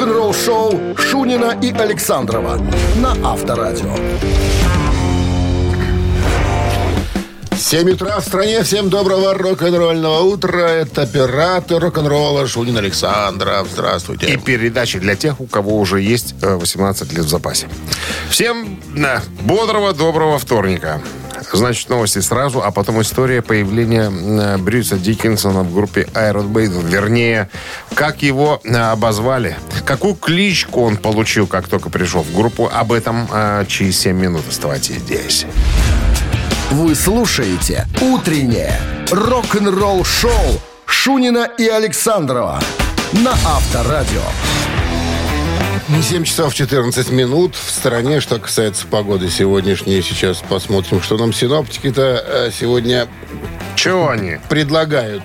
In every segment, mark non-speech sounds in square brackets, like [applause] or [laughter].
Рок-н-ролл-шоу Шунина и Александрова на Авторадио. 7 утра в стране. Всем доброго рок-н-ролльного утра. Это оператор рок-н-ролла Шунин Александров. Здравствуйте. И передачи для тех, у кого уже есть э, 18 лет в запасе. Всем да, бодрого, доброго вторника. Значит, новости сразу, а потом история появления э, Брюса Диккенсона в группе Iron Maiden. Вернее, как его э, обозвали, какую кличку он получил, как только пришел в группу. Об этом э, через 7 минут. Оставайтесь здесь. Вы слушаете «Утреннее рок-н-ролл-шоу» Шунина и Александрова на Авторадио. 7 часов 14 минут в стороне. Что касается погоды сегодняшней, сейчас посмотрим, что нам синоптики-то э, сегодня Чего они? предлагают.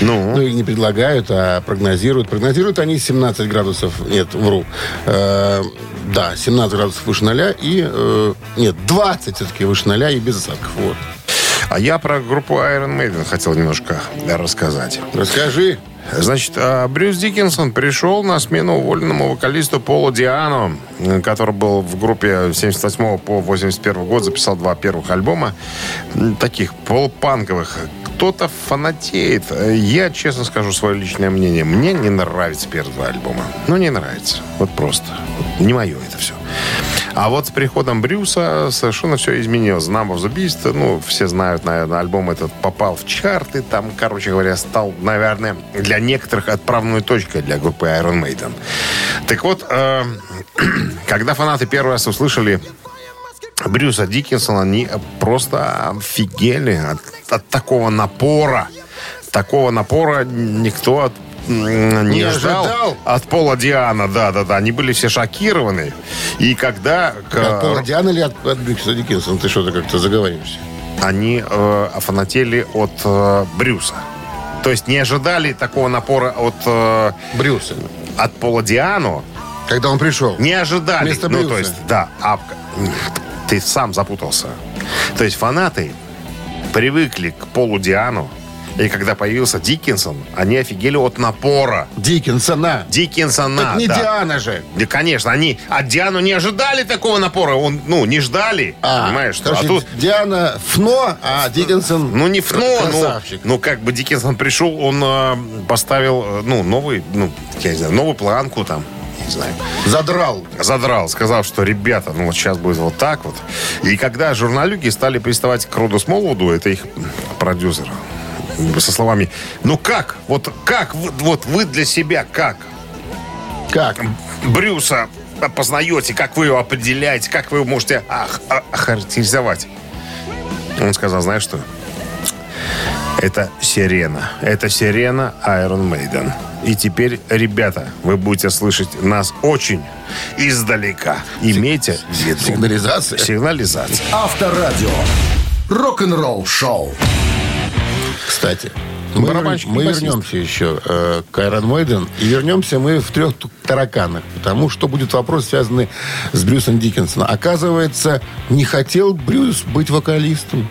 Ну? [laughs] Ну, и не предлагают, а прогнозируют. Прогнозируют они 17 градусов, нет, вру. Э, да, 17 градусов выше ноля и... э, нет, 20 все-таки выше ноля и без осадков. Вот. А я про группу Iron Maiden хотел немножко рассказать. Расскажи. Значит, а, Брюс Диккенсон пришел на смену уволенному вокалисту Полу Диану, который был в группе с 78 по 81 год, записал два первых альбома, таких полупанковых. Кто-то фанатеет. Я, честно скажу, свое личное мнение. Мне не нравится первые два альбома. Ну, не нравится. Вот просто. Не мое это все. А вот с приходом Брюса совершенно все изменилось. Number of the ну, все знают, наверное, альбом этот попал в чарты. Там, короче говоря, стал, наверное, для некоторых отправной точкой для группы Iron Maiden. Так вот, э, [clears throat] когда фанаты первый раз услышали Брюса Диккенсона, они просто офигели от, от такого напора. Такого напора никто от- не, Не ожидал ожидал? от Пола Диана, да, да, да. Они были все шокированы. И когда к- От Пола Диана или от, от Брюса Диккенсона? Ты что-то как-то заговоришься. они э, офанатели от э, Брюса. То есть не ожидали такого напора от, э, Брюса. от Пола Диану. Когда он пришел. Не ожидали. Вместо ну, Брюса. то есть, да. А, ты сам запутался. То есть фанаты привыкли к Полу Диану. И когда появился Диккенсон, они офигели от напора. Диккенсона. Диккенсона, Так не да. Диана же. Да, конечно, они от Диану не ожидали такого напора. Он, ну, не ждали. понимаешь, что? А короче, тут Диана Фно, а Диккенсон Ну, не в но, ну, красавчик. ну, как бы Диккенсон пришел, он э, поставил, э, ну, новый, ну, я не знаю, новую планку там, не знаю, Задрал. задрал, сказал, что, ребята, ну, вот сейчас будет вот так вот. И когда журналюги стали приставать к Роду Смолвуду, это их продюсер, со словами, ну, как, вот как, вот вы для себя как Как? Брюса опознаете, как вы его определяете, как вы его можете ох- о- охарактеризовать? Он сказал, знаешь что? Это сирена. Это сирена Iron Maiden. И теперь, ребята, вы будете слышать нас очень издалека. Имейте в виду. Сигнализация. Сигнализация. Авторадио. Рок-н-ролл-шоу. Кстати, мы, Барабанщик мы вернемся еще э, к Iron Maiden. И вернемся мы в трех тараканах. Потому что будет вопрос, связанный с Брюсом Диккенсоном. Оказывается, не хотел Брюс быть вокалистом.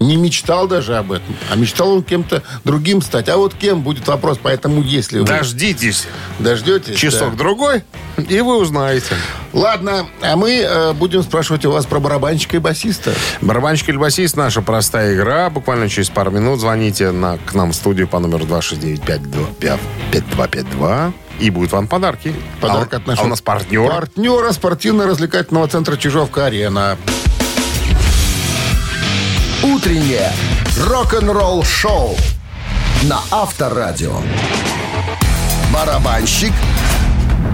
Не мечтал даже об этом. А мечтал он кем-то другим стать. А вот кем будет вопрос. Поэтому если вы Дождитесь дождетесь... часок-другой, и вы узнаете. да. Ладно, а мы э, будем спрашивать у вас про барабанщика и басиста. Барабанщик или басист, наша простая игра. Буквально через пару минут звоните на, к нам в студию по номеру 269-5252. И будут вам подарки. Подарок а, от нашего а у нас партнер. партнера спортивно-развлекательного центра Чижовка-Арена. Утреннее рок-н-ролл-шоу на Авторадио. Барабанщик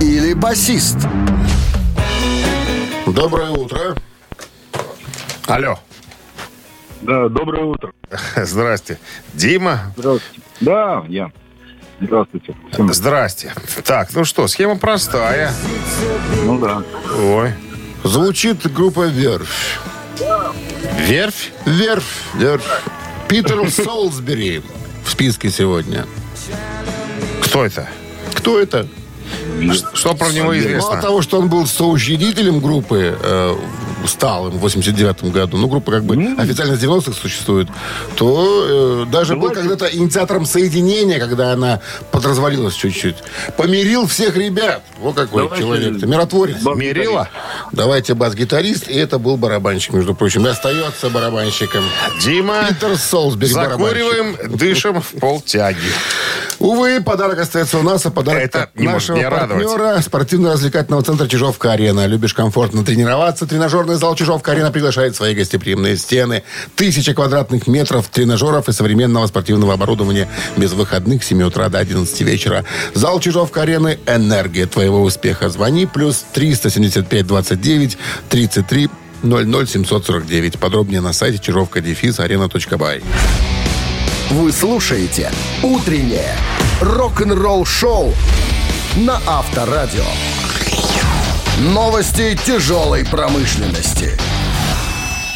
или басист? Доброе утро. Алло. Да, доброе утро. [laughs] Здрасте. Дима. Здравствуйте. Да, я. Здравствуйте. Всем, Здрасте. Так, ну что, схема простая. ну да. Ой. Звучит группа «Верфь». Верфь? «Верфь», «Верфь». Питер Солсбери в списке сегодня. Кто это? Кто это? Что про него Мало известно? того, что он был соучредителем группы, э, стал им в 89 году, ну, группа как бы официально с 90-х существует, то э, даже был когда-то инициатором соединения, когда она подразвалилась чуть-чуть. Помирил всех ребят. Вот какой Давайте человек-то. Миротворец. бас- Мерила? Давайте бас-гитарист, и это был барабанщик, между прочим, и остается барабанщиком. Дима, Питер Солсбери, барабанщик. закуриваем, дышим в полтяги. Увы, подарок остается у нас, а подарок Это от не может нашего радовать. партнера спортивно-развлекательного центра Чижовка-Арена. Любишь комфортно тренироваться? Тренажерный зал Чижовка-Арена приглашает в свои гостеприимные стены. Тысяча квадратных метров тренажеров и современного спортивного оборудования без выходных с 7 утра до 11 вечера. Зал Чижовка-Арены – энергия твоего успеха. Звони плюс 375 29 33 00 749. Подробнее на сайте чижовка-арена.бай. Вы слушаете «Утреннее рок-н-ролл-шоу» на Авторадио. Новости тяжелой промышленности.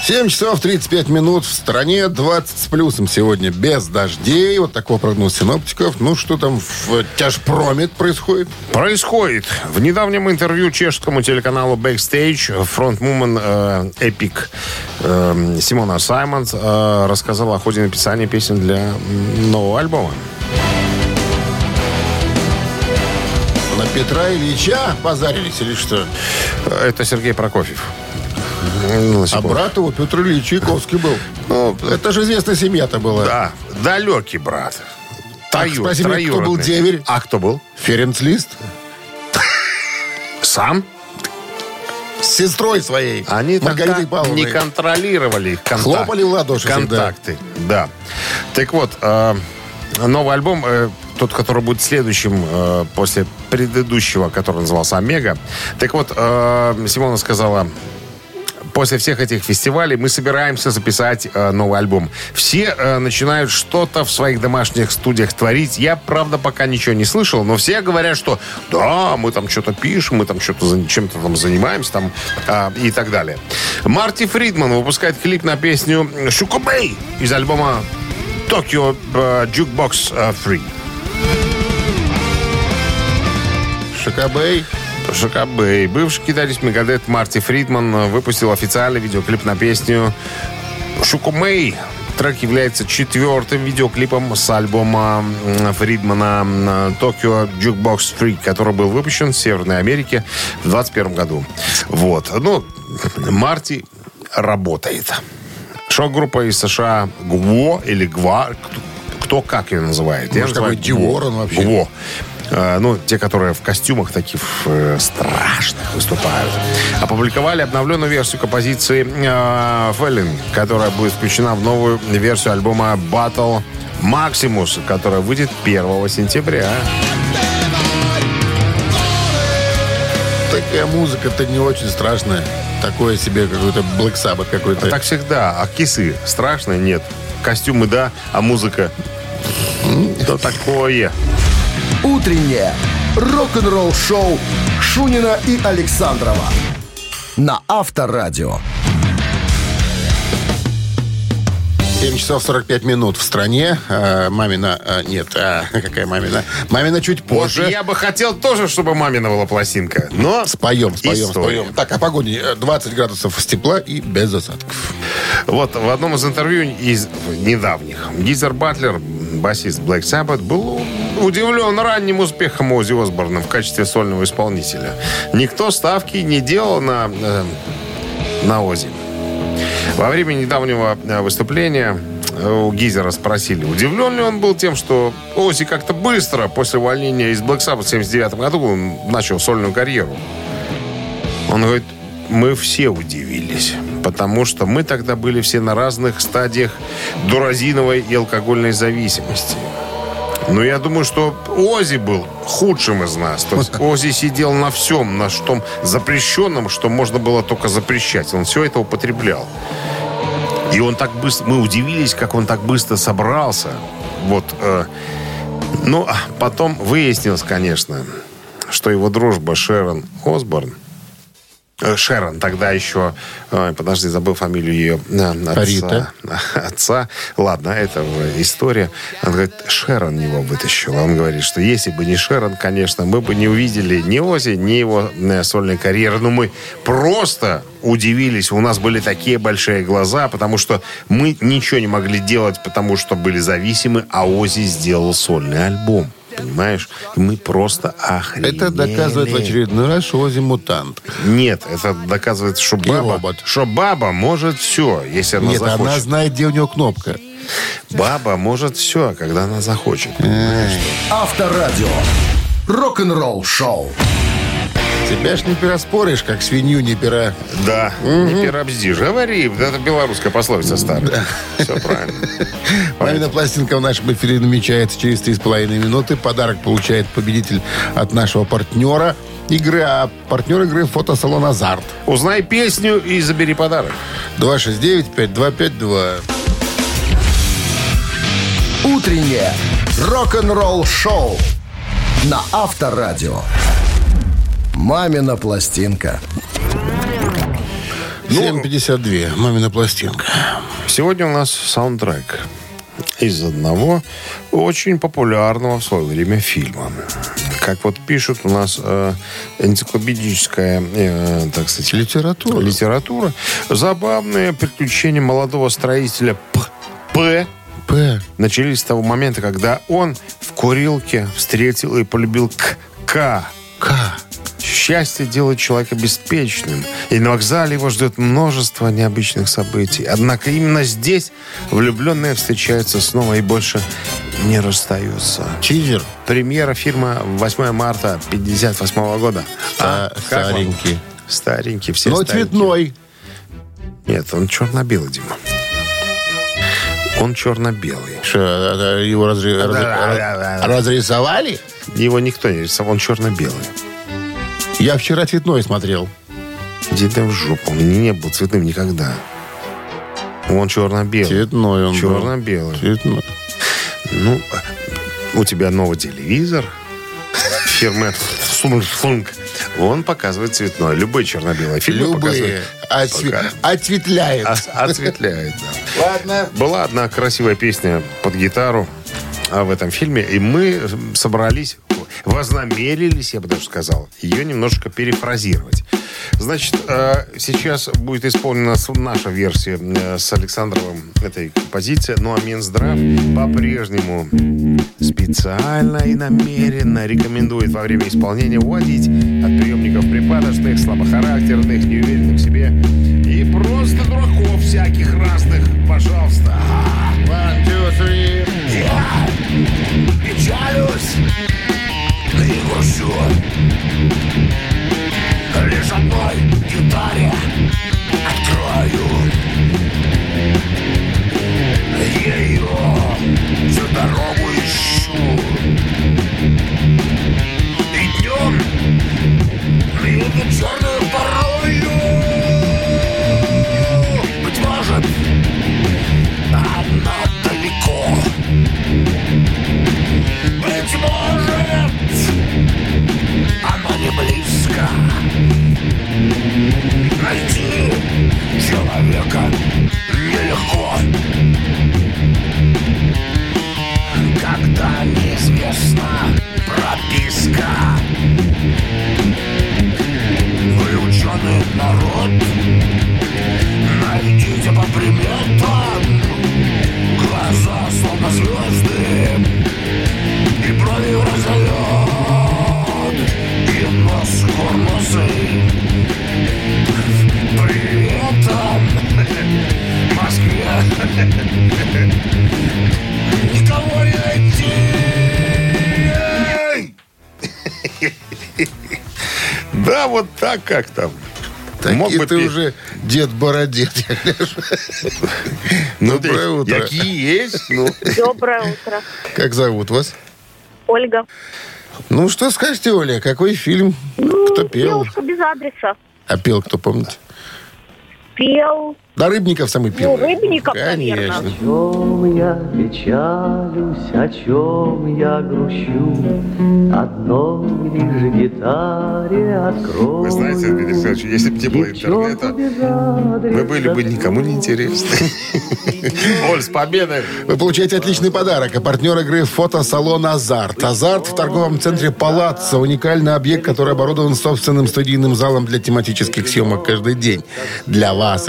7 часов 35 минут в стране, 20 с плюсом сегодня без дождей. Вот такой прогноз синоптиков. Ну, что там в тяжпроме происходит? Происходит. В недавнем интервью чешскому телеканалу Backstage фронтвумен э, Epic э, Симона Саймонс э, рассказала о ходе написания песен для нового альбома. На Петра Ильича позарились или что? Это Сергей Прокофьев. Ну, А брат его Петр Ильич Чайковский был. Ну, Это же известная семья-то была. да, далекий брат. Так, Трою- спроси меня, кто был троюродный. деверь? А кто был? Ференц Лист. Сам? С сестрой своей. Они Маргаритой тогда Павловной. не контролировали контакт- Хлопали в ладоши контакты. Да. Так вот, э, новый альбом, э, тот, который будет следующим э, после предыдущего, который назывался «Омега». Так вот, э, Симона сказала, после всех этих фестивалей мы собираемся записать э, новый альбом. Все э, начинают что-то в своих домашних студиях творить. Я, правда, пока ничего не слышал, но все говорят, что да, мы там что-то пишем, мы там что-то чем-то там занимаемся там а, и так далее. Марти Фридман выпускает клип на песню «Шукубей» из альбома «Tokyo э, Jukebox э, Free». Шакабей. Шакабей. Бывший китаец Мегадет Марти Фридман э, выпустил официальный видеоклип на песню «Шукумей». Трек является четвертым видеоклипом с альбома Фридмана «Tokyo Jukebox Free», который был выпущен в Северной Америке в 2021 году. Вот. Ну, Марти работает. Шоу-группа из США «Гво» или «Гва», кто, как ее называет. Я Может, называю какой Диор он вообще? «Гво». Э, ну, те, которые в костюмах таких э, страшных выступают. Опубликовали обновленную версию композиции «Феллин», которая будет включена в новую версию альбома «Battle Maximus», которая выйдет 1 сентября. Такая музыка-то не очень страшная. Такое себе какой-то Black Sabbath какой-то. Так всегда. А кисы страшные? Нет. Костюмы, да, а музыка... Что такое? Утреннее рок-н-ролл-шоу Шунина и Александрова на Авторадио. 7 часов 45 минут в стране. А, мамина... а, нет, а, [laughs] какая мамина? Мамина чуть Вот позже. я бы хотел тоже, чтобы мамина была пластинка. Но Споем, споем, История. споем. Так, о погоде. Э, 20 градусов тепла и без осадков. Вот в одном из интервью из недавних Гизер Батлер, басист Black Sabbath, был удивлен ранним успехом Ози Осборна в качестве сольного исполнителя. Никто ставки не делал на, э, на Ози. Во время недавнего э, выступления э, у Гизера спросили, удивлен ли он был тем, что Ози как-то быстро после увольнения из Black Sabbath в 79 году начал сольную карьеру. Он говорит, мы все удивились, потому что мы тогда были все на разных стадиях дуразиновой и алкогольной зависимости. Но я думаю, что Ози был худшим из нас. То есть Ози сидел на всем, на том запрещенном, что можно было только запрещать. Он все это употреблял. И он так быстро... Мы удивились, как он так быстро собрался. Вот. э, ну, а потом выяснилось, конечно, что его дружба Шерон Осборн Шерон тогда еще, ой, подожди, забыл фамилию ее э, отца. Рита. [laughs] Отца. Ладно, это история. Она говорит, Шерон его вытащил. Он говорит, что если бы не Шерон, конечно, мы бы не увидели ни Ози, ни его э, сольной карьеры. Но мы просто удивились. У нас были такие большие глаза, потому что мы ничего не могли делать, потому что были зависимы, а Ози сделал сольный альбом. Понимаешь? И мы просто охренели. Это доказывает в очередной раз, что Ози мутант. Нет, это доказывает, что баба, робот. что баба может все, если она Нет, захочет. она знает, где у него кнопка. Баба может все, когда она захочет. Авторадио. Рок-н-ролл шоу. Тебя ж не переспоришь, как свинью не пера. Да, не переобздишь. Говори, это белорусская пословица старая. Все правильно. [laughs] Мамина пластинка в нашем эфире намечается через 3,5 минуты. Подарок получает победитель от нашего партнера игры, а партнер игры фотосалон «Азарт». Узнай песню и забери подарок. 269-5252. Утреннее рок-н-ролл шоу на Авторадио. Мамина пластинка. 7.52. Мамина пластинка. Сегодня у нас саундтрек из одного очень популярного в свое время фильма. Как вот пишут у нас э, энциклопедическая, э, так сказать, Литература. литература. Забавные приключения молодого строителя П. П. П. начались с того момента, когда он в курилке встретил и полюбил К. К. К. Счастье делает человека беспечным, и на вокзале его ждет множество необычных событий. Однако именно здесь влюбленные встречаются снова и больше не расстаются. Чизер. Премьера фильма 8 марта 58 года. Ста- вам? старенький. Старенький, все Но старенькие. цветной. Нет, он черно-белый, Дима. Он черно-белый. Что, это его разри- разрисовали? Его никто не рисовал, он черно-белый. Я вчера цветной смотрел. Иди ты в жопу. Он не был цветным никогда. Он черно-белый. Цветной он был. Черно-белый. Цветной. Ну, у тебя новый телевизор фирмы Samsung. Он показывает цветной. Любой черно-белый фильм Любые. показывает. Осве- Пока. Отсветляет. Ос- Отсветляет, да. Ладно. Была одна красивая песня под гитару а, в этом фильме, и мы собрались, вознамерились, я бы даже сказал, ее немножко перефразировать. Значит, э, сейчас будет исполнена наша версия э, с Александровым этой композиции, ну а Минздрав по-прежнему специально и намеренно рекомендует во время исполнения уводить от приемников припадочных, слабохарактерных, неуверенных в себе и просто дураков никого не найти. Да, вот так как там. Так Мог и бы ты пе- уже дед гляжу. [laughs] Ну, Доброе утро. Какие есть? Ну, Доброе утро. Как зовут вас? Ольга. Ну, что скажете, Оля, какой фильм? Кто пел? Девушка без адреса. А пел кто, помните? Пел Да, Рыбников самый Ну, первый. Рыбников, Конечно. наверное. чем я печалюсь, о чем я грущу, одной лишь гитаре открою. Вы знаете, Дмитрий Александрович, если бы не было интернета, мы были бы никому не интересны. [laughs] Оль, с победой! Вы получаете отличный подарок. А партнер игры фотосалон «Азарт». «Азарт» в торговом центре «Палаццо». Уникальный объект, который оборудован собственным студийным залом для тематических съемок каждый день. Для вас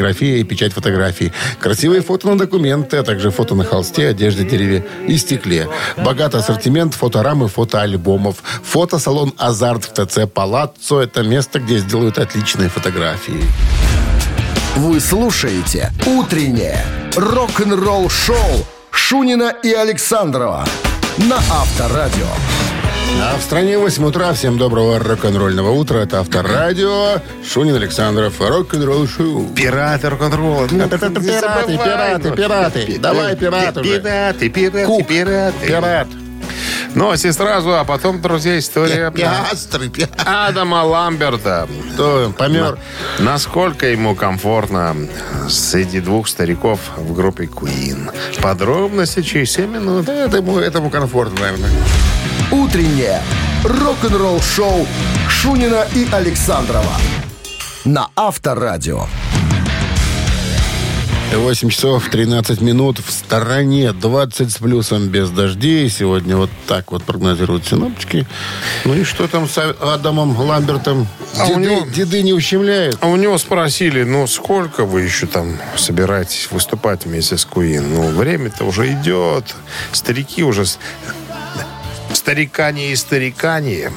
экспресс-полиграфия и печать фотографий. Красивые фото на документы, а также фото на холсте, одежде, дереве и стекле. Богатый ассортимент фоторамы, фотоальбомов. Фотосалон «Азарт» в ТЦ «Палаццо» — это место, где сделают отличные фотографии. Вы слушаете «Утреннее рок-н-ролл-шоу» Шунина и Александрова на Авторадио. А в стране 8 утра. Всем доброго рок-н-ролльного утра. Это Авторадио. Шунин Александров. Рок-н-ролл шоу. Пираты рок-н-ролла. Ну, Пираты, пираты, пираты, ну. пираты. Пи- Давай, пират пи- уже. Пираты, пираты, пираты. Пират. Новости сразу, а потом, друзья, история Пиастры, пи- Адама Ламберта. Кто помер? Насколько ему комфортно среди двух стариков в группе Queen. Подробности через 7 минут. Этому, этому комфортно, наверное. «Утреннее рок-н-ролл-шоу» Шунина и Александрова на Авторадио. 8 часов 13 минут в стороне. 20 с плюсом без дождей. Сегодня вот так вот прогнозируют синоптики. Ну и что там с Адамом Ламбертом? А у Деды, него- деды не ущемляют? А у него спросили, ну, сколько вы еще там собираетесь выступать вместе с Куин? Ну, время-то уже идет. Старики уже... Старикане и старикане.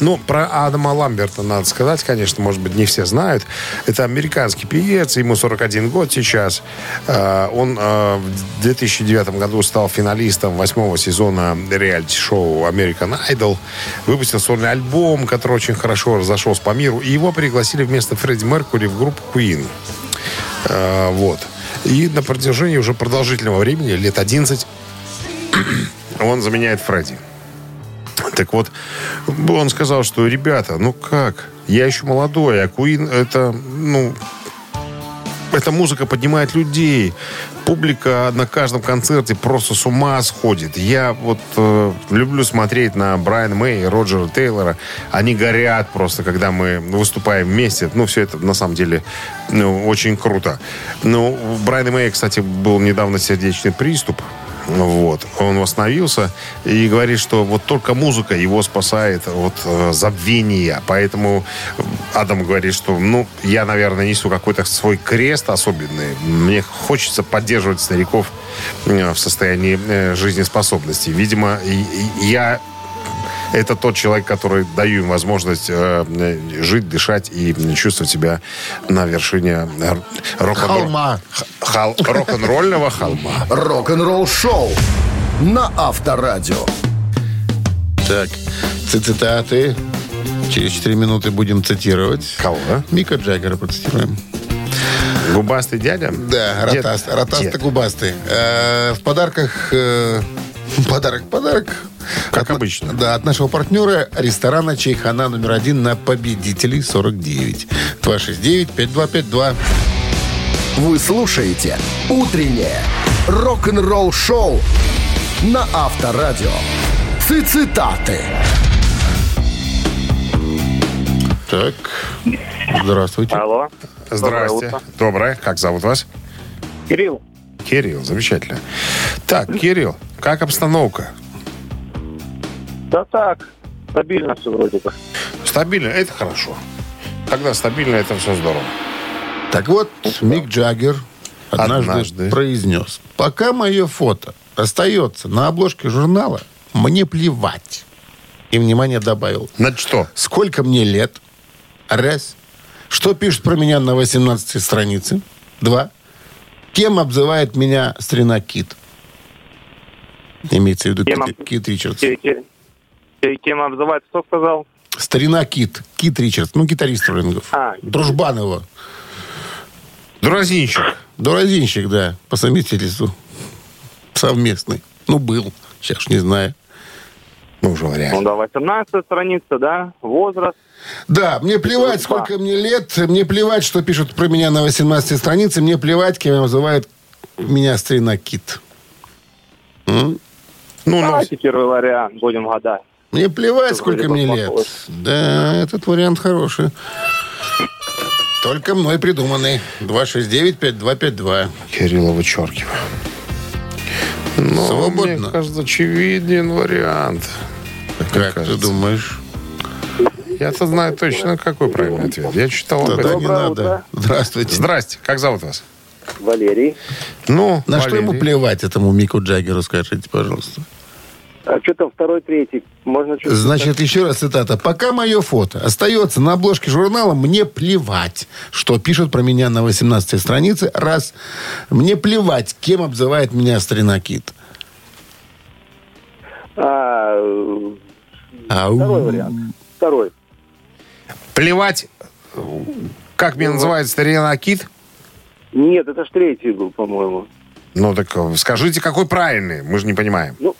Ну, про Адама Ламберта надо сказать, конечно, может быть, не все знают. Это американский певец, ему 41 год сейчас. Э, Он э, в 2009 году стал финалистом восьмого сезона реалити-шоу American Idol. Выпустил сольный альбом, который очень хорошо разошелся по миру. И его пригласили вместо Фредди Меркури в группу Queen. Э, Вот. И на протяжении уже продолжительного времени, лет 11, [clears throat] он заменяет Фредди. Так вот, он сказал, что, ребята, ну как, я еще молодой, а Куин это, ну, эта музыка поднимает людей. Публика на каждом концерте просто с ума сходит. Я вот э, люблю смотреть на Брайана Мэй и Роджера Тейлора. Они горят просто, когда мы выступаем вместе. Ну, все это на самом деле ну, очень круто. Ну, у Брайана Мэя, кстати, был недавно сердечный приступ. Вот. Он восстановился и говорит, что вот только музыка его спасает от э, забвения. Поэтому Адам говорит, что, ну, я, наверное, несу какой-то свой крест особенный. Мне хочется поддерживать стариков э, в состоянии э, жизнеспособности. Видимо, я это тот человек, который даю им возможность э, жить, дышать и чувствовать себя на вершине рок-н-ролл- Холма. рок-н-ролльного холма. Рок-н-ролл-шоу на Авторадио. Так, цитаты. Через 4 минуты будем цитировать. Кого, а? Мика Джаггера процитируем. Губастый дядя? Да, ротаст, дед. ротасто-губастый. Э, в подарках... э, [laughs] подарок, подарок. Как От- обычно. Да, от нашего партнера ресторана «Чайхана» номер один на Победителей 49. 269-5252. Вы слушаете «Утреннее рок-н-ролл-шоу» на Авторадио. Цитаты. Так, здравствуйте. Алло. Здрасте. Доброе утро. Доброе. Как зовут вас? Кирилл. Кирилл. Замечательно. Так, Кирилл, как обстановка? Да так, стабильно все вроде бы. Стабильно? Это хорошо. Когда стабильно, это все здорово. Так вот, Мик Джаггер однажды, Однажды. произнес, пока мое фото остается на обложке журнала, мне плевать. И, внимание, добавил, На что? сколько мне лет? Раз. Что пишут про меня на 18 странице? Два. Кем обзывает меня старина Кит? Имеется в виду Кит, Кит Ричардс. Те- Кем обзывать, кто сказал? Старина Кит. Кит Ричардс. Ну, гитарист Роллингов. А. Дружбан его. Дуразинчик. Дуразинщик, да, по совместительству. Совместный. Ну, был. Сейчас не знаю. Ну, уже вариант. Ну да, 18 страница, да, возраст. Да, мне плевать, сколько мне лет, мне плевать, что пишут про меня на 18 странице, мне плевать, кем называют меня старина Кит. М? Ну, ну, Давайте первый вариант, будем гадать. Мне плевать, сколько мне лет. Да, этот вариант хороший. Только мной придуманный. 269-5252. Кирилла вычеркиваю. Ну, Свободно. мне кажется, очевиден вариант. Как ты кажется. думаешь? Я-то знаю точно, какой правильный ответ. Я читал об этом. не надо. утро. Здравствуйте. Здрасте, как зовут вас? Валерий. Ну, На что ему Валерий. плевать, этому Мику Джаггеру, скажите, пожалуйста. А что там второй, третий? Можно что Значит, еще раз цитата. «Пока мое фото остается на обложке журнала, мне плевать, что пишут про меня на 18 странице. Раз. Мне плевать, кем обзывает меня старина Кит. А, Ау. второй вариант. Второй. Плевать, как меня называют старина Кит? Нет, это ж третий был, по-моему. Ну, так э, скажите, какой правильный? Мы же не понимаем. Ну,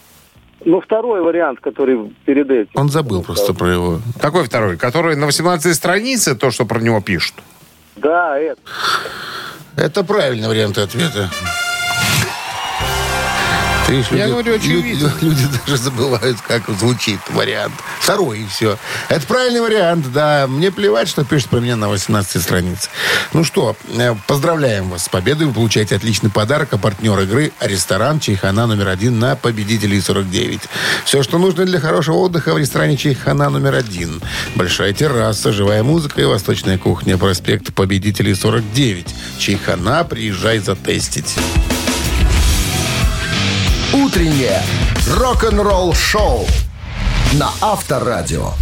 второй вариант, который перед этим. Он забыл просто про его. Какой второй? Который на 18 странице, то, что про него пишут? Да, это. Это правильный вариант ответа. Ты видишь, Я люди, говорю, очевидно. лю- люди даже забывают, как звучит вариант. Второй, и все. Это правильный вариант, да. Мне плевать, что пишут про меня на 18 странице. Ну что, э, поздравляем вас с победой. Вы получаете отличный подарок. А партнер игры – ресторан «Чайхана» номер один на Победителей 49. Все, что нужно для хорошего отдыха в ресторане «Чайхана» номер один. Большая терраса, живая музыка и восточная кухня. Проспект Победителей 49. «Чайхана», приезжай затестить. Утреннее рок-н-ролл-шоу на Авторадио.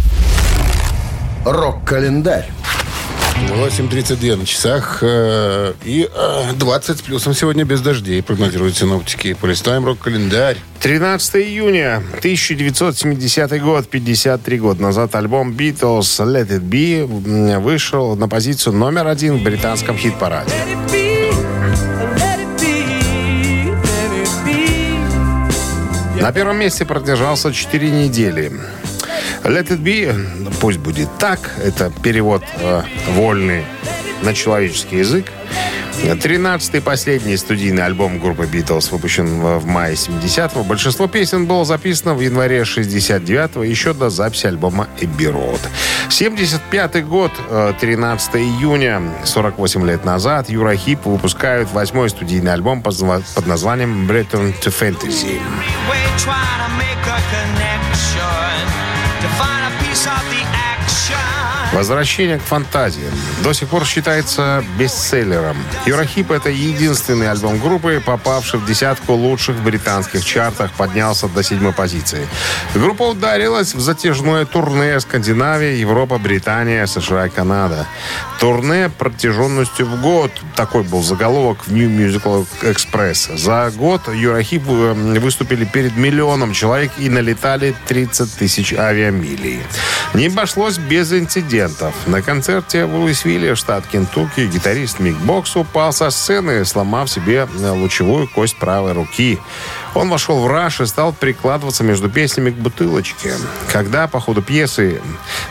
Рок-календарь. 8.32 на часах. э, И э, 20 с плюсом сегодня без дождей, прогнозируют синоптики. Полистаем рок-календарь. 13 июня 1970 год, 53 года назад, альбом Beatles Let It Be вышел на позицию номер один в британском хит-параде. На первом месте продержался 4 недели. Let it be, пусть будет так, это перевод э, вольный на человеческий язык. 13-й последний студийный альбом группы Beatles выпущен в мае 70-го. Большинство песен было записано в январе 69-го, еще до записи альбома Эбби Роуд. 75-й год, э, 13 июня, 48 лет назад, Юра Хип выпускают восьмой студийный альбом под названием Return to Fantasy. Возвращение к фантазиям до сих пор считается бестселлером. Юрахип — это единственный альбом группы, попавший в десятку лучших британских чартах, поднялся до седьмой позиции. Группа ударилась в затяжное турне Скандинавия, Европа, Британия, США и Канада. Турне протяженностью в год. Такой был заголовок в New Musical Express. За год Юрахип э, выступили перед миллионом человек и налетали 30 тысяч авиамилей. Не обошлось без инцидентов. На концерте в Луисвилле, штат Кентукки, гитарист Мик Бокс упал со сцены, сломав себе э, лучевую кость правой руки. Он вошел в раж и стал прикладываться между песнями к бутылочке. Когда по ходу пьесы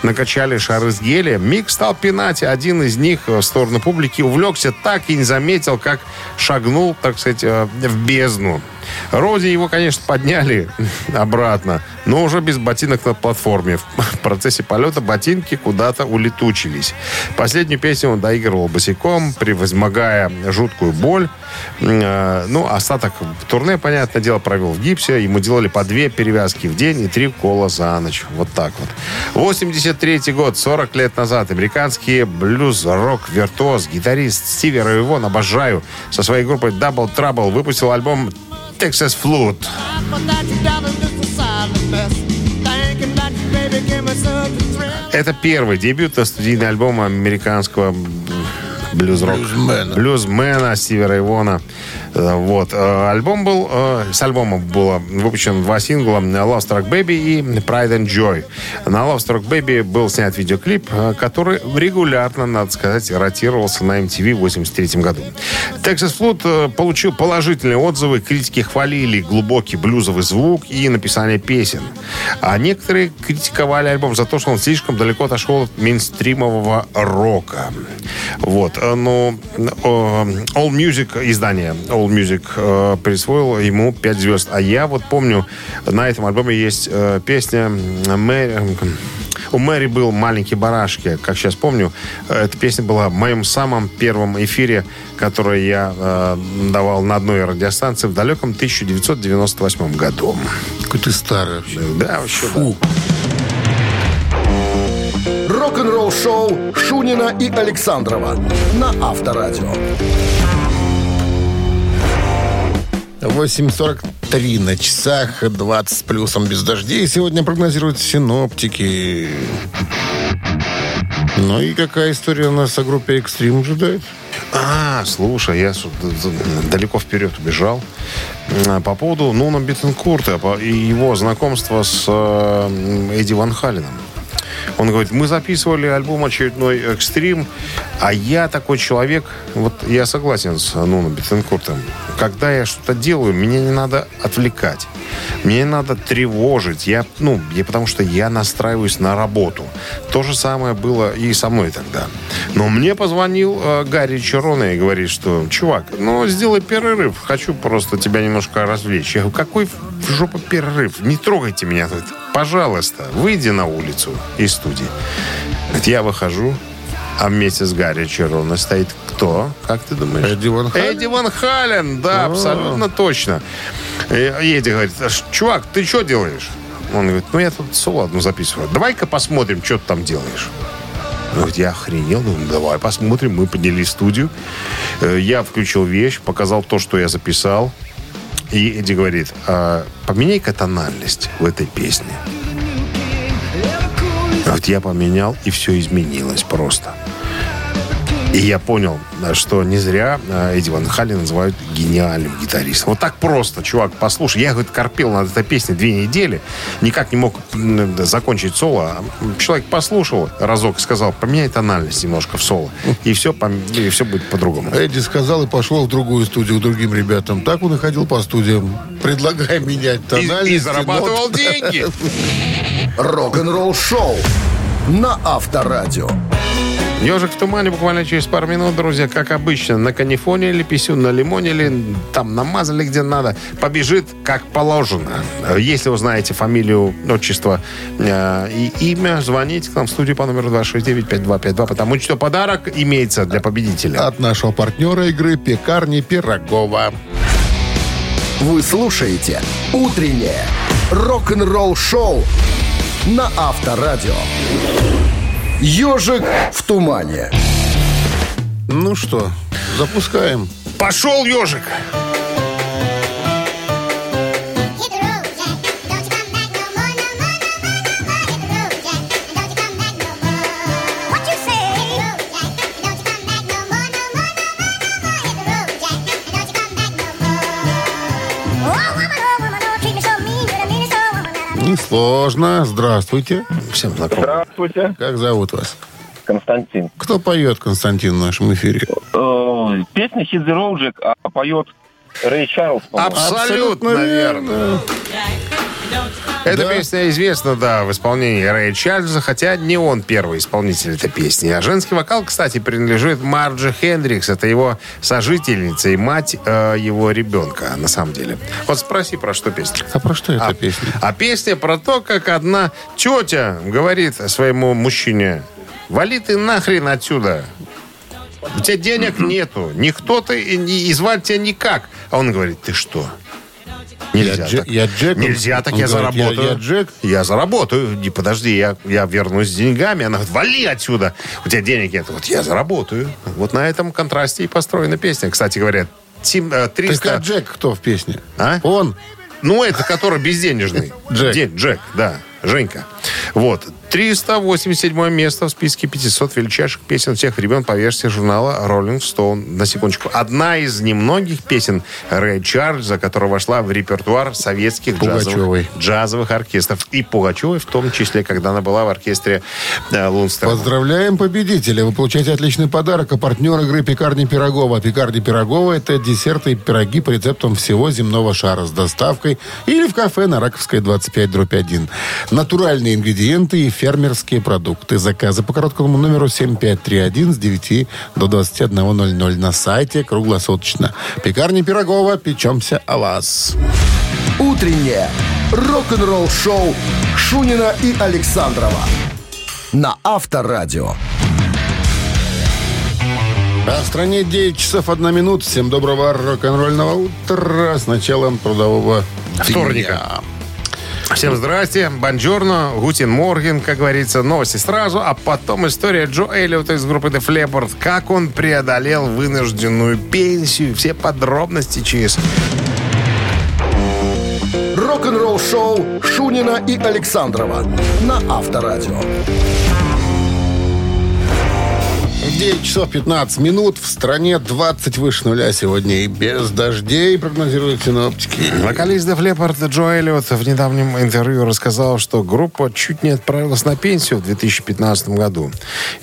накачали шары с гелия, Мик стал пинать один из них в сторону публики, увлекся так и не заметил, как шагнул, так сказать, э, в бездну. Роди его, конечно, подняли [laughs] обратно, но уже без ботинок на платформе. В [laughs] процессе полета ботинки куда-то улетучились. Последнюю песню он доигрывал босиком, превозмогая жуткую боль. Э, Ну, остаток турне, понятное дело, провел в гипсе. Ему делали по две перевязки в день и три кола за ночь. Вот так вот. 83 год, 40 лет назад, американский блюз-рок-виртуоз, гитарист Стиви Райвон, обожаю, со своей группой Double Trouble выпустил альбом Texas Flute. Это первый дебют на студийный альбом американского блюз-рок. Блюзмена. Блюзмена Стивера Ивона. Э, Вот. Э, Альбом был... э, С альбома было выпущено два сингла Love Struck Baby и Pride and Joy. На Love Struck Baby был снят видеоклип, который регулярно, надо сказать, ротировался на MTV в 83 году. Texas Flood получил положительные отзывы, критики хвалили глубокий блюзовый звук и написание песен. А некоторые критиковали альбом за то, что он слишком далеко отошел от мейнстримового рока. Вот. Э, Ну, All Music, издание All Music э, присвоило ему 5 звезд. А я вот помню, на этом альбоме есть э, песня Мэри... У Мэри был «Маленький барашки», как сейчас помню. э, Эта песня была в моем самом первом эфире, который я э, давал на одной радиостанции в далеком 1998 году. Какой ты старый вообще. Да, вообще, да. Фу. Рок-н-ролл шоу Шунина и Александрова на Авторадио. 8.43 на часах, 20 с плюсом без дождей. Сегодня прогнозируют синоптики. Ну и какая история у нас о группе «Экстрим» ожидает? А, слушай, я далеко вперед убежал. А, По поводу Нуна Биттенкурта и его знакомства с э, Эдди Ван Халином. Он говорит, мы записывали альбом очередной «Экстрим», а я такой человек, вот я согласен с Нуном Биттенкуртом. Когда я что-то делаю, меня не надо отвлекать. Мне не надо тревожить. Я, ну, я, потому что я настраиваюсь на работу. То же самое было и со мной тогда. Но мне позвонил э, Гарри Чероне и говорит, что, чувак, ну, сделай перерыв. Хочу просто тебя немножко развлечь. Я говорю, какой в жопу перерыв? Не трогайте меня тут. Пожалуйста, выйди на улицу из студии. Говорит, Я выхожу, а вместе с Гарри Чероне стоит кто? Как ты думаешь? Эдди Ван Хален? Эдди Ван Хален, да, абсолютно точно. И Эдди говорит, «А чувак, ты что делаешь? Он говорит, ну я тут соло одну записываю. Давай-ка посмотрим, что ты там делаешь. Он говорит, я охренел. Ну, давай посмотрим. Мы поднялись в студию. Э, Я включил вещь, показал то, что я записал. И Эдди говорит, «А, поменяй-ка тональность в этой песне. Вот я поменял, и все изменилось просто. И я понял, что не зря э, Эдди Ван Халли называют гениальным гитаристом. Вот так просто, чувак, послушай. Я, говорит, корпел над этой песней две недели, никак не мог закончить соло. А Человек послушал разок и сказал, поменяй тональность немножко в соло. И все, и все будет по-другому. Эдди сказал и пошел в другую студию к другим ребятам. Так он и ходил по студиям, предлагая менять И, тональность. и зарабатывал нот. [laughs] деньги. Рок-н-ролл шоу на Авторадио. Ежик в тумане буквально через пару минут, друзья, как обычно, на канифоне или писюн на лимоне или там намазали где надо, побежит как положено. Если узнаете фамилию, отчество э, и имя, звоните к нам в студию по номеру 269-5252, потому что подарок имеется для победителя. От нашего партнера игры «Пекарни Пирогова». Вы слушаете «Утреннее рок-н-ролл шоу» на Авторадио. «Ежик в тумане». Ну что, запускаем. Пошел ежик! Несложно. Здравствуйте. Всем знаком. Здравствуйте, Как зовут вас? Константин. Кто поет, Константин, в нашем эфире? Э, Песня Hit the Road а поет Рэй Чарльз, по-моему. Абсолютно верно. Эта Да. песня известна, да, в исполнении Рэя Чарльза, хотя не он первый исполнитель этой песни. А женский вокал, кстати, принадлежит Марджи Хендрикс. Это его сожительница и мать э, его ребенка, на самом деле. Вот спроси, про что песня. А про что эта А, песня? а песня про то, как одна тетя говорит своему мужчине, вали ты нахрен отсюда. У тебя денег нету. Никто ты, и, и звать тебя никак. А он говорит, ты что? Нельзя Я так. я Джек, он- Нельзя так, он я говорит, я- заработаю. я Джек. Я заработаю. Не, подожди, я, я вернусь с деньгами. Она говорит, вали отсюда. У тебя денег нет. Вот я заработаю. Вот на этом контрасте и построена песня. Кстати говоря, Тим, э, 300... Так а Джек кто в песне? А? Он. Ну, это который безденежный. Джек. Джек, да. Женька. Вот. 387 место в списке 500 величайших песен всех времен по версии журнала Rolling Stone. На секундочку. Одна из немногих песен Рэя Чарльза, которая вошла в репертуар советских джазовых, джазовых оркестров. И Пугачевой в том числе, когда она была в оркестре э, Лунстера. Поздравляем победителя. Вы получаете отличный подарок. А партнер игры «Пекарни Пирогова». «Пекарни Пирогова» — это десерты и пироги по рецептам всего земного шара с доставкой или в кафе на Раковской 25 дробь 1. Натуральные ингредиенты и фермерские продукты. Заказы по короткому номеру 7531 с 9 до 21.00 на сайте круглосуточно. «Пекарни Пирогова». Печемся о вас. Утреннее рок-н-ролл-шоу Шунина и Александрова на Авторадио. А в стране 9 часов 1 минут. Всем доброго рок-н-ролльного утра с началом трудового Вторника. Всем здрасте, бонжорно, гутин морген, как говорится, новости сразу, а потом история Джо Эллиота из группы The Flappard, как он преодолел вынужденную пенсию, все подробности через... Рок-н-ролл-шоу Шунина и Александрова на Авторадио. 9 часов 15 минут. В стране 20 выше нуля сегодня. И без дождей прогнозируют синоптики. Вокалист The Flappard Джо Эллиот в недавнем интервью рассказал, что группа чуть не отправилась на пенсию в 2015 году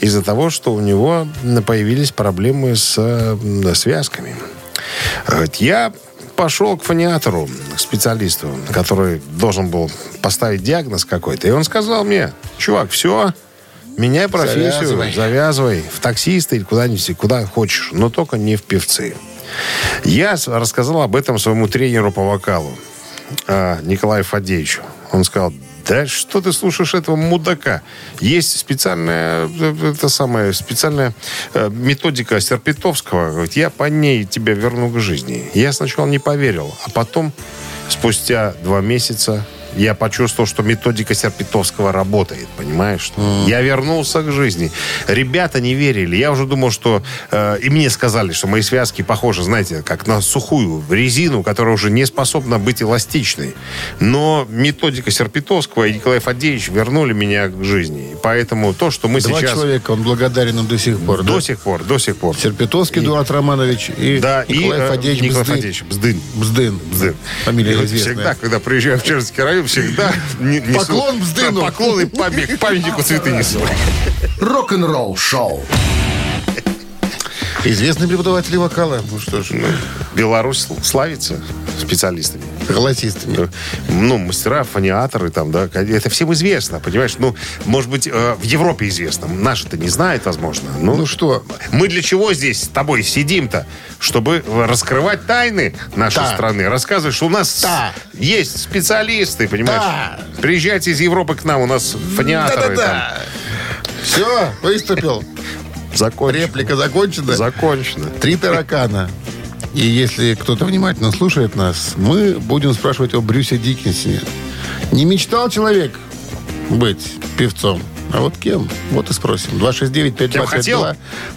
из-за того, что у него появились проблемы с э, связками. Говорит, Я пошел к фониатору, к специалисту, который должен был поставить диагноз какой-то. И он сказал мне, чувак, все, меняй профессию, Завязывай. завязывай в таксиста или куда-нибудь, куда хочешь, но только не в певцы. Я рассказал об этом своему тренеру по вокалу, а, Николаю Фадеевичу. Он сказал, да что ты слушаешь этого мудака? Есть специальная, э, это самая, специальная э, методика Серпитовского. Говорит, я по ней тебя верну к жизни. Я сначала не поверил, а потом, спустя два месяца, я почувствовал, что методика Серпитовского работает, понимаешь? Я вернулся к жизни. Ребята не верили. Я уже думал, что... э, и мне сказали, что мои связки похожи, знаете, как на сухую резину, которая уже не способна быть эластичной. Но методика Серпитовского и Николай Фадеевич вернули меня к жизни. И поэтому то, что мы Два сейчас... человека, он благодарен им до сих пор. До да? сих пор, до сих пор. Серпитовский И- Эдуард Романович и Да, Николай и э, Фадеевич Николай Бздын. Фадеевич Бздын. Бздын. Бздын. Фамилия известная. Всегда, когда приезжаю в Чернский район, всегда несу- Поклон Бздыну. Да, Поклон и память- памятнику цветы несу. Рок-н-ролл-шоу. Известный преподаватель вокала. Ну что ж, ну, Беларусь славится специалистами. Голосистами. Ну, мастера, фониаторы там, да, это всем известно, понимаешь? Ну, может быть, э, в Европе известно. Наши-то не знают, возможно. Ну, Ну что? мы для чего здесь с тобой сидим-то? Чтобы раскрывать тайны нашей Да. страны. Рассказывать, что у нас Да. есть специалисты, понимаешь? Да. Приезжайте из Европы к нам, у нас фониаторы там. Да-да-да. Все, выступил. Закончено. Реплика закончена. Закончено. Три таракана. И если кто-то внимательно слушает нас, мы будем спрашивать о Брюсе Диккенсоне. Не мечтал человек быть певцом? А вот кем? Вот и спросим. 269-5252. Кем хотел?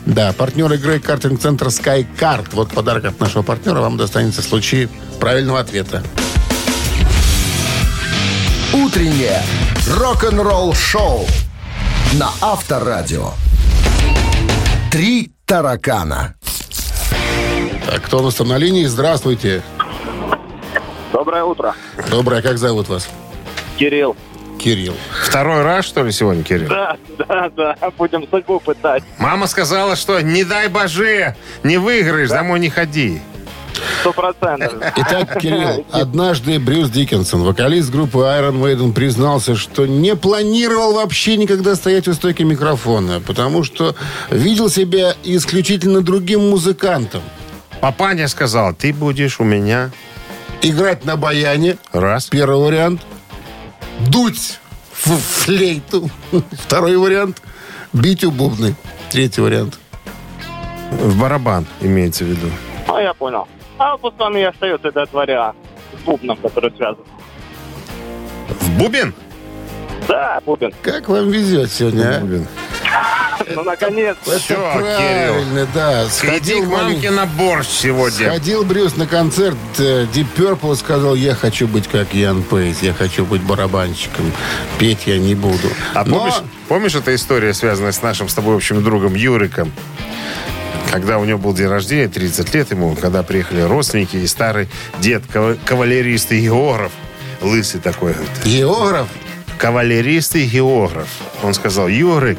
Да, партнер игры картинг-центр SkyCard. Вот подарок от нашего партнера вам достанется в случае правильного ответа. Утреннее рок-н-ролл-шоу на Авторадио. Три таракана. Так, кто у нас там на линии? Здравствуйте. Доброе утро. Доброе, как зовут вас? Кирилл. Кирилл. Второй раз, что ли, сегодня, Кирилл? Да, да, да. Будем судьбу пытать. Мама сказала, что не дай боже, не выиграешь, домой не ходи. Сто процентов. Итак, Кирилл, [laughs] однажды Брюс Диккенсон, вокалист группы Iron Maiden, признался, что не планировал вообще никогда стоять у стойки микрофона, потому что видел себя исключительно другим музыкантом. Папаня сказал, ты будешь у меня Играть на баяне, раз. первый вариант. Дуть в флейту, [laughs] второй вариант. Бить у бубны, третий вариант. В барабан имеется в виду. А, я понял. А вот с вами и остается этот вариант. С бубном, который связан. В бубен? Да, бубен. Как вам везет сегодня, а? Бубен. Ну, наконец-то. Все, Правильно, да. Иди Сходил, к мамке на борщ сегодня. Сходил Брюс на концерт э, Deep Purple и сказал, я хочу быть как Ян Пейс, я хочу быть барабанщиком. Петь я не буду. А Но- помнишь, помнишь эта история, связанная с нашим с тобой общим другом Юриком? Когда у него был день рождения, 30 лет ему, когда приехали родственники и старый дед, кава- кавалерист и географ, лысый такой, говорит, Географ? кавалерист и географ. Он сказал, Юрик,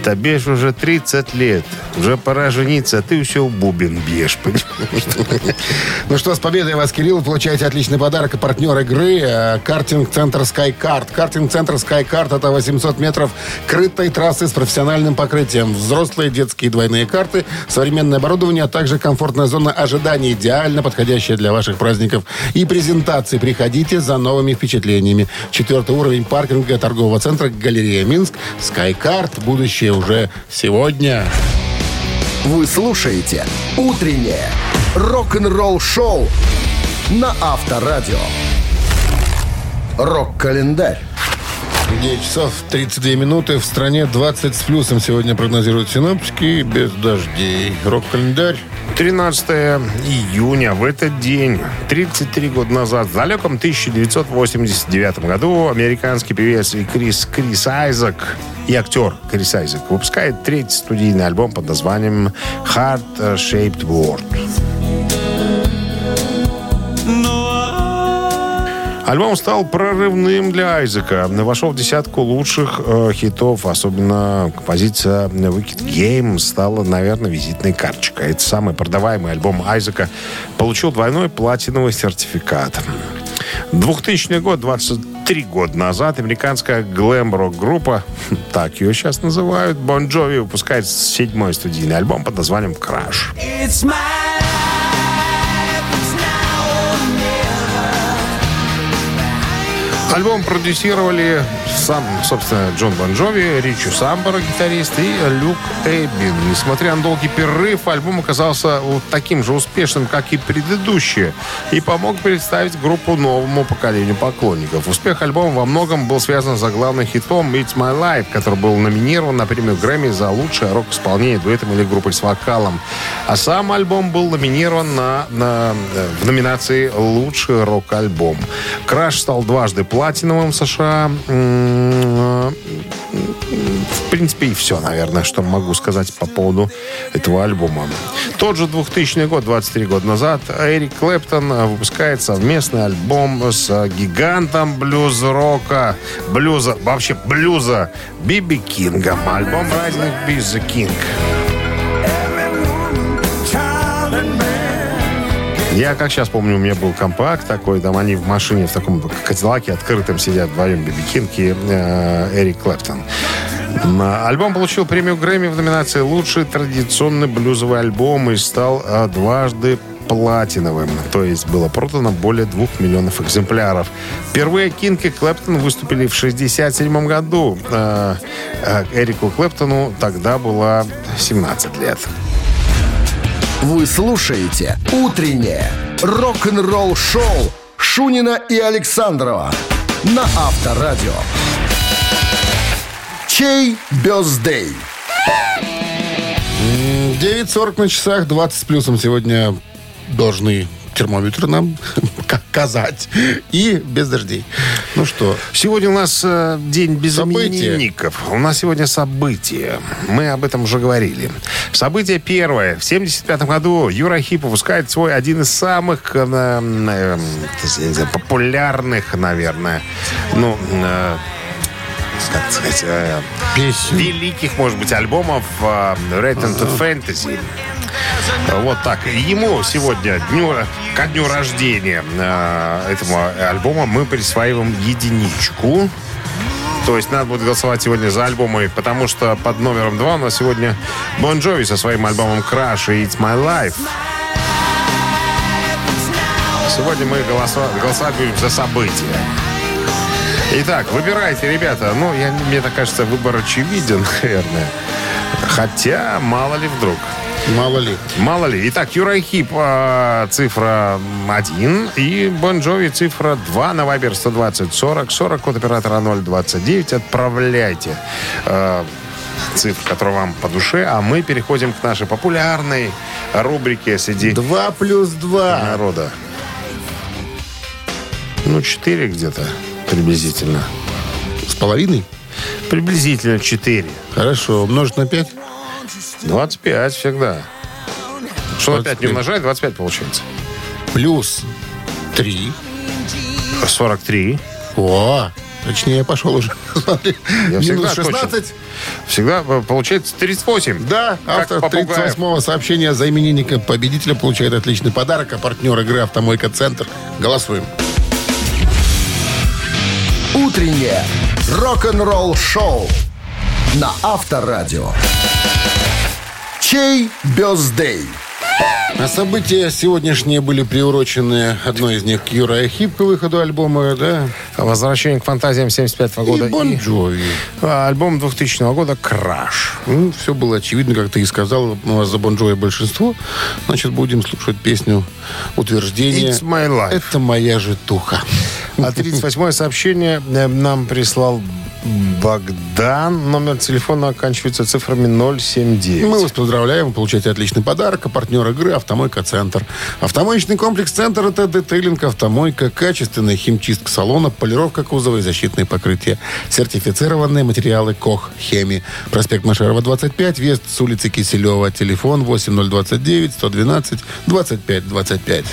тебе ж уже 30 лет, уже пора жениться, а ты все бубен бьешь? Ну что, с победой вас, Кирилл. Получаете отличный подарок и партнер игры э, картинг-центр SkyCard. Картинг-центр SkyCard – это 800 метров крытой трассы с профессиональным покрытием. Взрослые, детские двойные карты, современное оборудование, а также комфортная зона ожидания, идеально подходящая для ваших праздников и презентаций. Приходите за новыми впечатлениями. Четвертый уровень паркинга торгового центра «Галерея Минск». SkyCard. Будущее уже сегодня. Вы слушаете «Утреннее рок-н-ролл-шоу» на Авторадио. Рок-календарь. 9 часов 32 минуты. В стране 20 с плюсом сегодня прогнозируют синоптики. Без дождей. Рок-календарь. 13 июня в этот день, 33 года назад, в далеком 1989 году, американский певец и Крис, Крис Айзек и актер Крис Айзек выпускает третий студийный альбом под названием Heart Shaped World. Альбом стал прорывным для Айзека. Вошел в десятку лучших э, хитов. Особенно композиция Wicked Game стала, наверное, визитной карточкой. Это самый продаваемый альбом Айзека. Получил двойной платиновый сертификат. 2000 год, 23 года назад, американская глэм-рок группа, так ее сейчас называют, Bon Jovi выпускает седьмой студийный альбом под названием «Краш». It's my Альбом продюсировали сам, собственно, Джон Бон Джови, Ричи Самбора, гитарист, и Люк Эббин. Несмотря на долгий перерыв, альбом оказался вот таким же успешным, как и предыдущие, и помог представить группу новому поколению поклонников. Успех альбома во многом был связан с заглавным хитом «It's My Life», который был номинирован на премию Грэмми за лучшее рок-исполнение дуэтом или группой с вокалом. А сам альбом был номинирован на, на- в номинации «Лучший рок-альбом». «Краш» стал дважды платиновым США. В принципе, и все, наверное, что могу сказать по поводу этого альбома. Тот же 2000 год, 23 года назад, Эрик Клэптон выпускает совместный альбом с гигантом блюз-рока, блюза, вообще блюза Биби Кингом. Альбом Rising Be the King. Я, как сейчас помню, у меня был компакт такой, там они в машине в таком кадиллаке открытом сидят вдвоем Би Би Кинг и э, Эрик Клэптон. Альбом получил премию Грэмми в номинации «Лучший традиционный блюзовый альбом» и стал дважды платиновым. То есть было продано более двух миллионов экземпляров. Впервые Кинг и Клэптон выступили в 67 году. Э, э, Эрику Клэптону тогда было 17 лет. Вы слушаете «Утреннее рок-н-ролл-шоу» Шунина и Александрова на Авторадио. Чей бездей? 9.40 на часах, 20 с плюсом сегодня должны термометры нам [laughs] казать. И без дождей. Ну что, Сегодня у нас э, день без События. именинников. У нас сегодня события. Мы об этом уже говорили. Событие первое. В 75 году Юра Хип выпускает свой один из самых э, э, популярных, наверное, ну, э, как сказать, э, песен. великих, может быть, альбомов э, Red and Fantasy. Вот так. Ему сегодня, дню, ко дню рождения э, этому альбома, мы присваиваем единичку. То есть надо будет голосовать сегодня за альбомы, потому что под номером два у нас сегодня Бон Джови со своим альбомом Crush и It's My Life. Сегодня мы голосовать будем за события. Итак, выбирайте, ребята. Ну, я, мне так кажется, выбор очевиден, [laughs] наверное. Хотя, мало ли вдруг. Мало ли. Мало ли. Итак, Юрай Хип а, цифра 1 и Бон Джови цифра 2 на Вайбер 120 40 40 код оператора 029. Отправляйте а, цифр, которые вам по душе, а мы переходим к нашей популярной рубрике среди Два плюс два. народа. Ну, 4 где-то приблизительно. С половиной? Приблизительно 4. Хорошо. Умножить на пять? 25 всегда. Что на 5 не 25. умножает, 25 получается. Плюс три. 43. О, точнее, я пошел уже. [laughs] Смотри. Я всегда Минус точен. 16. Всегда э, получается 38. Да, Как автор попугаев. 38-го сообщения за именинника победителя получает отличный подарок, а партнер игры «Автомойка Центр». Голосуем. Утреннее рок-н-ролл-шоу на Авторадио. Чей бездей? А события сегодняшние были приурочены, одно из них к Юраю Хип к выходу альбома, да? Возвращение к фантазиям 75 года. И Бон Джови. а, альбом 2000 года «Crush». Ну, все было очевидно, как ты и сказал. У вас за Бон Джови большинство. Значит, будем слушать песню утверждения. It's my life. Это моя житуха. А 38 сообщение э, нам прислал Богдан. Номер телефона оканчивается цифрами 079. Мы вас поздравляем, вы получаете отличный подарок. А партнер игры «Автомойка Центр». Автомоечный комплекс «Центр» — это детейлинг, автомойка, качественная химчистка салона, полировка кузова и защитные покрытия. Сертифицированные материалы КОХ «Хеми». Проспект Машерова, 25, въезд с улицы Киселева. Телефон 8029 112 25 25.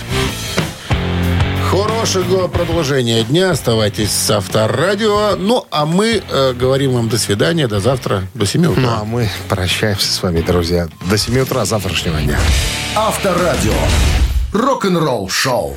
Хорошего продолжения дня. Оставайтесь с Авторадио. Ну, а мы э, говорим вам до свидания, до завтра, до 7 утра. Ну, а мы прощаемся с вами, друзья. До 7 утра завтрашнего дня. Авторадио. Рок-н-ролл-шоу.